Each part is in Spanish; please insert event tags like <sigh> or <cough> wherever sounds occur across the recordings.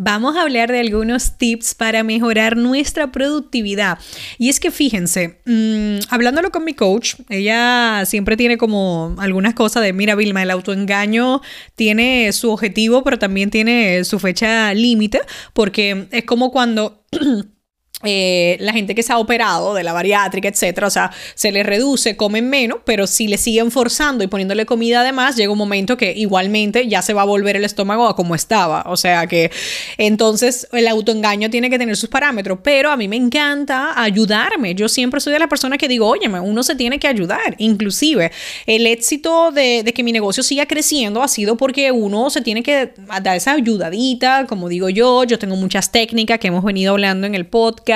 Vamos a hablar de algunos tips para mejorar nuestra productividad. Y es que fíjense, mmm, hablándolo con mi coach, ella siempre tiene como algunas cosas de, mira Vilma, el autoengaño tiene su objetivo, pero también tiene su fecha límite, porque es como cuando... <clears throat> Eh, la gente que se ha operado de la bariátrica, etcétera, o sea, se les reduce, comen menos, pero si le siguen forzando y poniéndole comida además, llega un momento que igualmente ya se va a volver el estómago a como estaba. O sea que entonces el autoengaño tiene que tener sus parámetros, pero a mí me encanta ayudarme. Yo siempre soy de la persona que digo, oye, uno se tiene que ayudar. Inclusive el éxito de, de que mi negocio siga creciendo ha sido porque uno se tiene que dar esa ayudadita, como digo yo, yo tengo muchas técnicas que hemos venido hablando en el podcast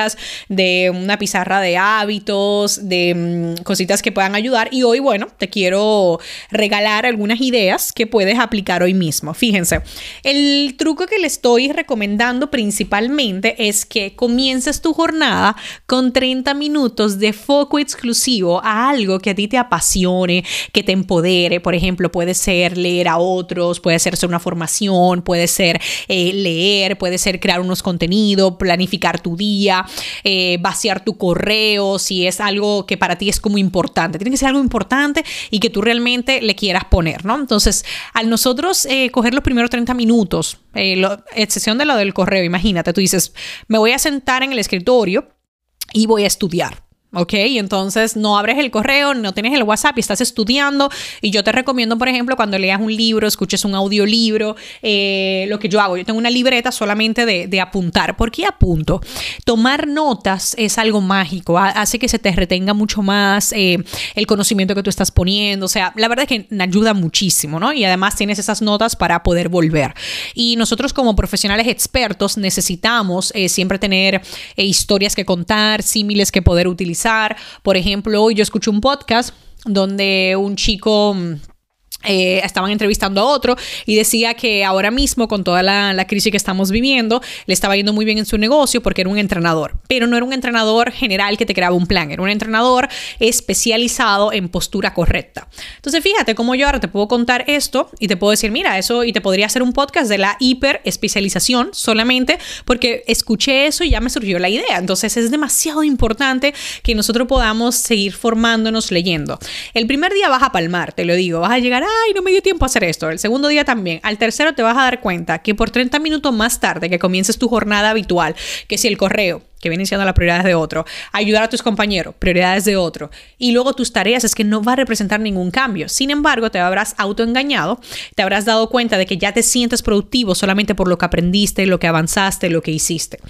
de una pizarra de hábitos, de mm, cositas que puedan ayudar. Y hoy, bueno, te quiero regalar algunas ideas que puedes aplicar hoy mismo. Fíjense, el truco que le estoy recomendando principalmente es que comiences tu jornada con 30 minutos de foco exclusivo a algo que a ti te apasione, que te empodere. Por ejemplo, puede ser leer a otros, puede ser una formación, puede ser eh, leer, puede ser crear unos contenidos, planificar tu día, eh, vaciar tu correo, si es algo que para ti es como importante. Tiene que ser algo importante y que tú realmente le quieras poner, ¿no? Entonces, al nosotros eh, coger los primeros 30 minutos, eh, excepción de lo del correo, imagínate, tú dices, me voy a sentar en el escritorio y voy a estudiar. ¿Ok? Entonces no abres el correo, no tienes el WhatsApp y estás estudiando. Y yo te recomiendo, por ejemplo, cuando leas un libro, escuches un audiolibro, eh, lo que yo hago, yo tengo una libreta solamente de, de, apuntar. ¿Por qué apunto? Tomar notas es algo mágico, hace que se te retenga mucho más eh, el conocimiento que tú estás poniendo. O sea, la verdad es que ayuda muchísimo, ¿no? Y además tienes esas notas para poder volver. Y nosotros como profesionales expertos necesitamos eh, siempre tener eh, historias que contar, símiles que poder utilizar por ejemplo, hoy yo escuché un podcast donde un chico mm, eh, estaban entrevistando a otro y decía que ahora mismo con toda la, la, crisis que estamos viviendo le estaba yendo muy bien en su negocio porque era un entrenador, pero no era un entrenador general que te creaba un plan, era un entrenador especializado en postura correcta. Entonces fíjate cómo yo ahora te puedo contar esto y te puedo decir, mira, eso y te podría hacer un podcast de la hiper especialización solamente porque escuché eso y ya me surgió la idea. Entonces es demasiado importante que nosotros podamos seguir formándonos leyendo. El primer día vas a palmar, te lo digo, vas a llegar a ay, no me dio tiempo a hacer esto. El segundo día también. Al tercero te vas a dar cuenta que por 30 minutos más tarde que comiences tu jornada habitual, que si el correo, que vienen siendo las prioridades de otro, ayudar a tus compañeros, prioridades de otro, y luego tus tareas es que no va a representar ningún cambio. Sin embargo, te habrás autoengañado, te habrás dado cuenta de que ya te sientes productivo solamente por lo que aprendiste, lo que avanzaste, lo que hiciste.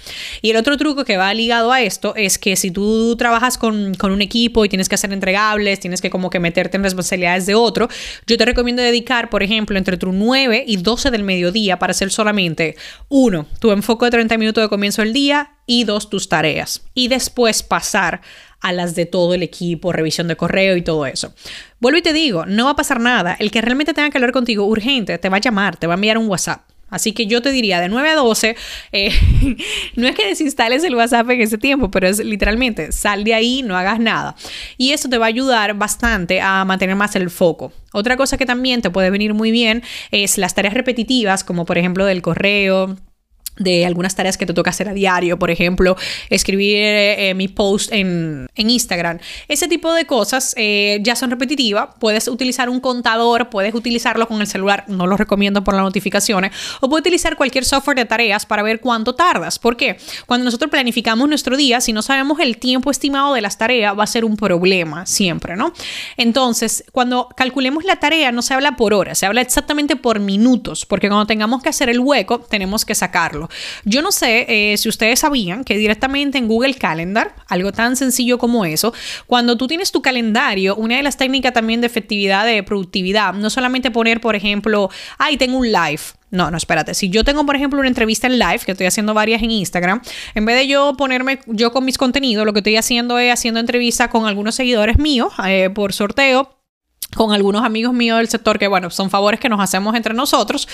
Y el otro truco que va ligado a esto es que si tú trabajas con, con un equipo y tienes que hacer entregables, tienes que como que meterte en responsabilidades de otro, yo te recomiendo dedicar, por ejemplo, entre tu 9 y 12 del mediodía para hacer solamente uno, tu enfoque de 30 minutos de comienzo del día y dos, tus tareas. Y después pasar a las de todo el equipo, revisión de correo y todo eso. Vuelvo y te digo, no va a pasar nada. El que realmente tenga que hablar contigo urgente te va a llamar, te va a enviar un WhatsApp. Así que yo te diría de 9 a 12, eh, <laughs> no es que desinstales el WhatsApp en ese tiempo, pero es literalmente sal de ahí, no hagas nada. Y eso te va a ayudar bastante a mantener más el foco. Otra cosa que también te puede venir muy bien es las tareas repetitivas, como por ejemplo del correo de algunas tareas que te toca hacer a diario, por ejemplo, escribir eh, mi post en, en, Instagram. Ese tipo de cosas eh, ya son repetitivas. Puedes utilizar un contador, puedes utilizarlo con el celular, no lo recomiendo por las notificaciones, o puedes utilizar cualquier software de tareas para ver cuánto tardas. ¿Por qué? Cuando nosotros planificamos nuestro día, si no sabemos el tiempo estimado de las tareas, va a ser un problema siempre, ¿no? Entonces, cuando calculemos la tarea, no se habla por horas, se habla exactamente por minutos, porque cuando tengamos que hacer el hueco, tenemos que sacarlo. Yo no sé eh, si ustedes sabían que directamente en Google Calendar, algo tan sencillo como eso, cuando tú tienes tu calendario, una de las técnicas también de efectividad, de productividad, no solamente poner, por ejemplo, ay, tengo un live. No, no, espérate. Si yo tengo, por ejemplo, una entrevista en live, que estoy haciendo varias en Instagram, en vez de yo ponerme yo con mis contenidos, lo que estoy haciendo es haciendo entrevistas con algunos seguidores míos eh, por sorteo con algunos amigos míos del sector que, bueno, son favores que nos hacemos entre nosotros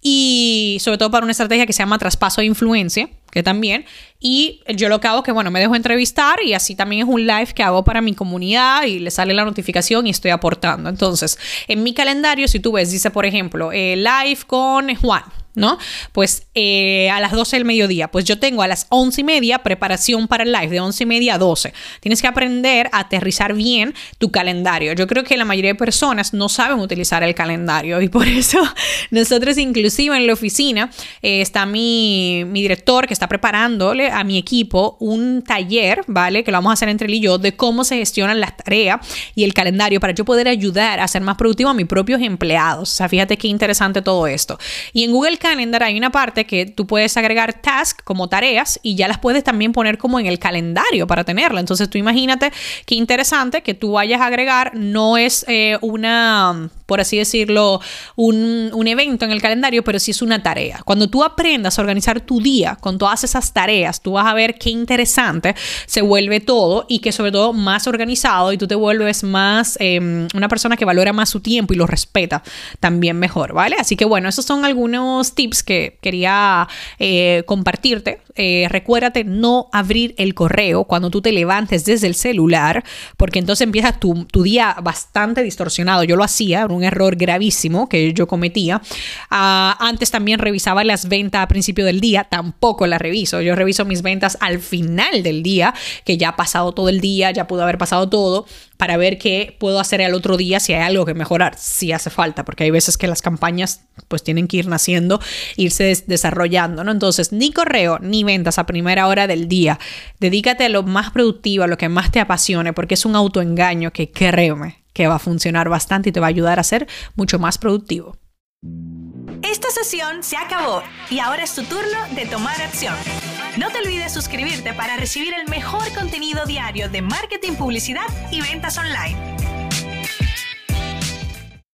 y sobre todo para una estrategia que se llama traspaso de influencia, que también, y yo lo que hago es que, bueno, me dejo entrevistar y así también es un live que hago para mi comunidad y le sale la notificación y estoy aportando. Entonces, en mi calendario, si tú ves, dice, por ejemplo, eh, live con Juan ¿no? Pues eh, a las 12 del mediodía, pues yo tengo a las 11 y media preparación para el live, de 11 y media a 12. Tienes que aprender a aterrizar bien tu calendario. Yo creo que la mayoría de personas no saben utilizar el calendario y por <laughs> eso nosotros inclusive en la oficina eh, está mi, mi director que está preparándole a mi equipo un taller, ¿vale? Que lo vamos a hacer entre él y yo de cómo se gestionan las tareas y el calendario para yo poder ayudar a ser más productivo a mis propios empleados. O sea, fíjate qué interesante todo esto. Y en Google Calendar hay una parte que tú puedes agregar tasks como tareas y ya las puedes también poner como en el calendario para tenerla. Entonces tú imagínate qué interesante que tú vayas a agregar, no es eh, una, por así decirlo, un, un evento en el calendario, pero sí es una tarea. Cuando tú aprendas a organizar tu día con todas esas tareas, tú vas a ver qué interesante se vuelve todo y que sobre todo más organizado y tú te vuelves más em, una persona que valora más su tiempo y lo respeta también mejor, ¿vale? Así que bueno, esos son algunos tips que quería eh, compartirte. Eh, recuérdate no abrir el correo cuando tú te levantes desde el celular, porque entonces empieza tu, día bastante distorsionado. Yo lo hacía, un error gravísimo que yo cometía. Ah, antes también revisaba las ventas a principio del día, tampoco las reviso. Yo reviso mis ventas al final del día, que ya ha pasado todo el día, ya pudo haber pasado todo para ver qué puedo hacer al otro día si hay algo que mejorar, si hace falta, porque hay veces que las campañas pues tienen que ir naciendo, irse desarrollando, ¿no? Entonces, ni correo ni ventas a primera hora del día. Dedícate a lo más productivo, a lo que más te apasione, porque es un autoengaño que créeme que va a funcionar bastante y te va a ayudar a ser mucho más productivo. Esta sesión se acabó y ahora es tu turno de tomar acción. No te olvides suscribirte para recibir el mejor contenido diario de marketing, publicidad y ventas online.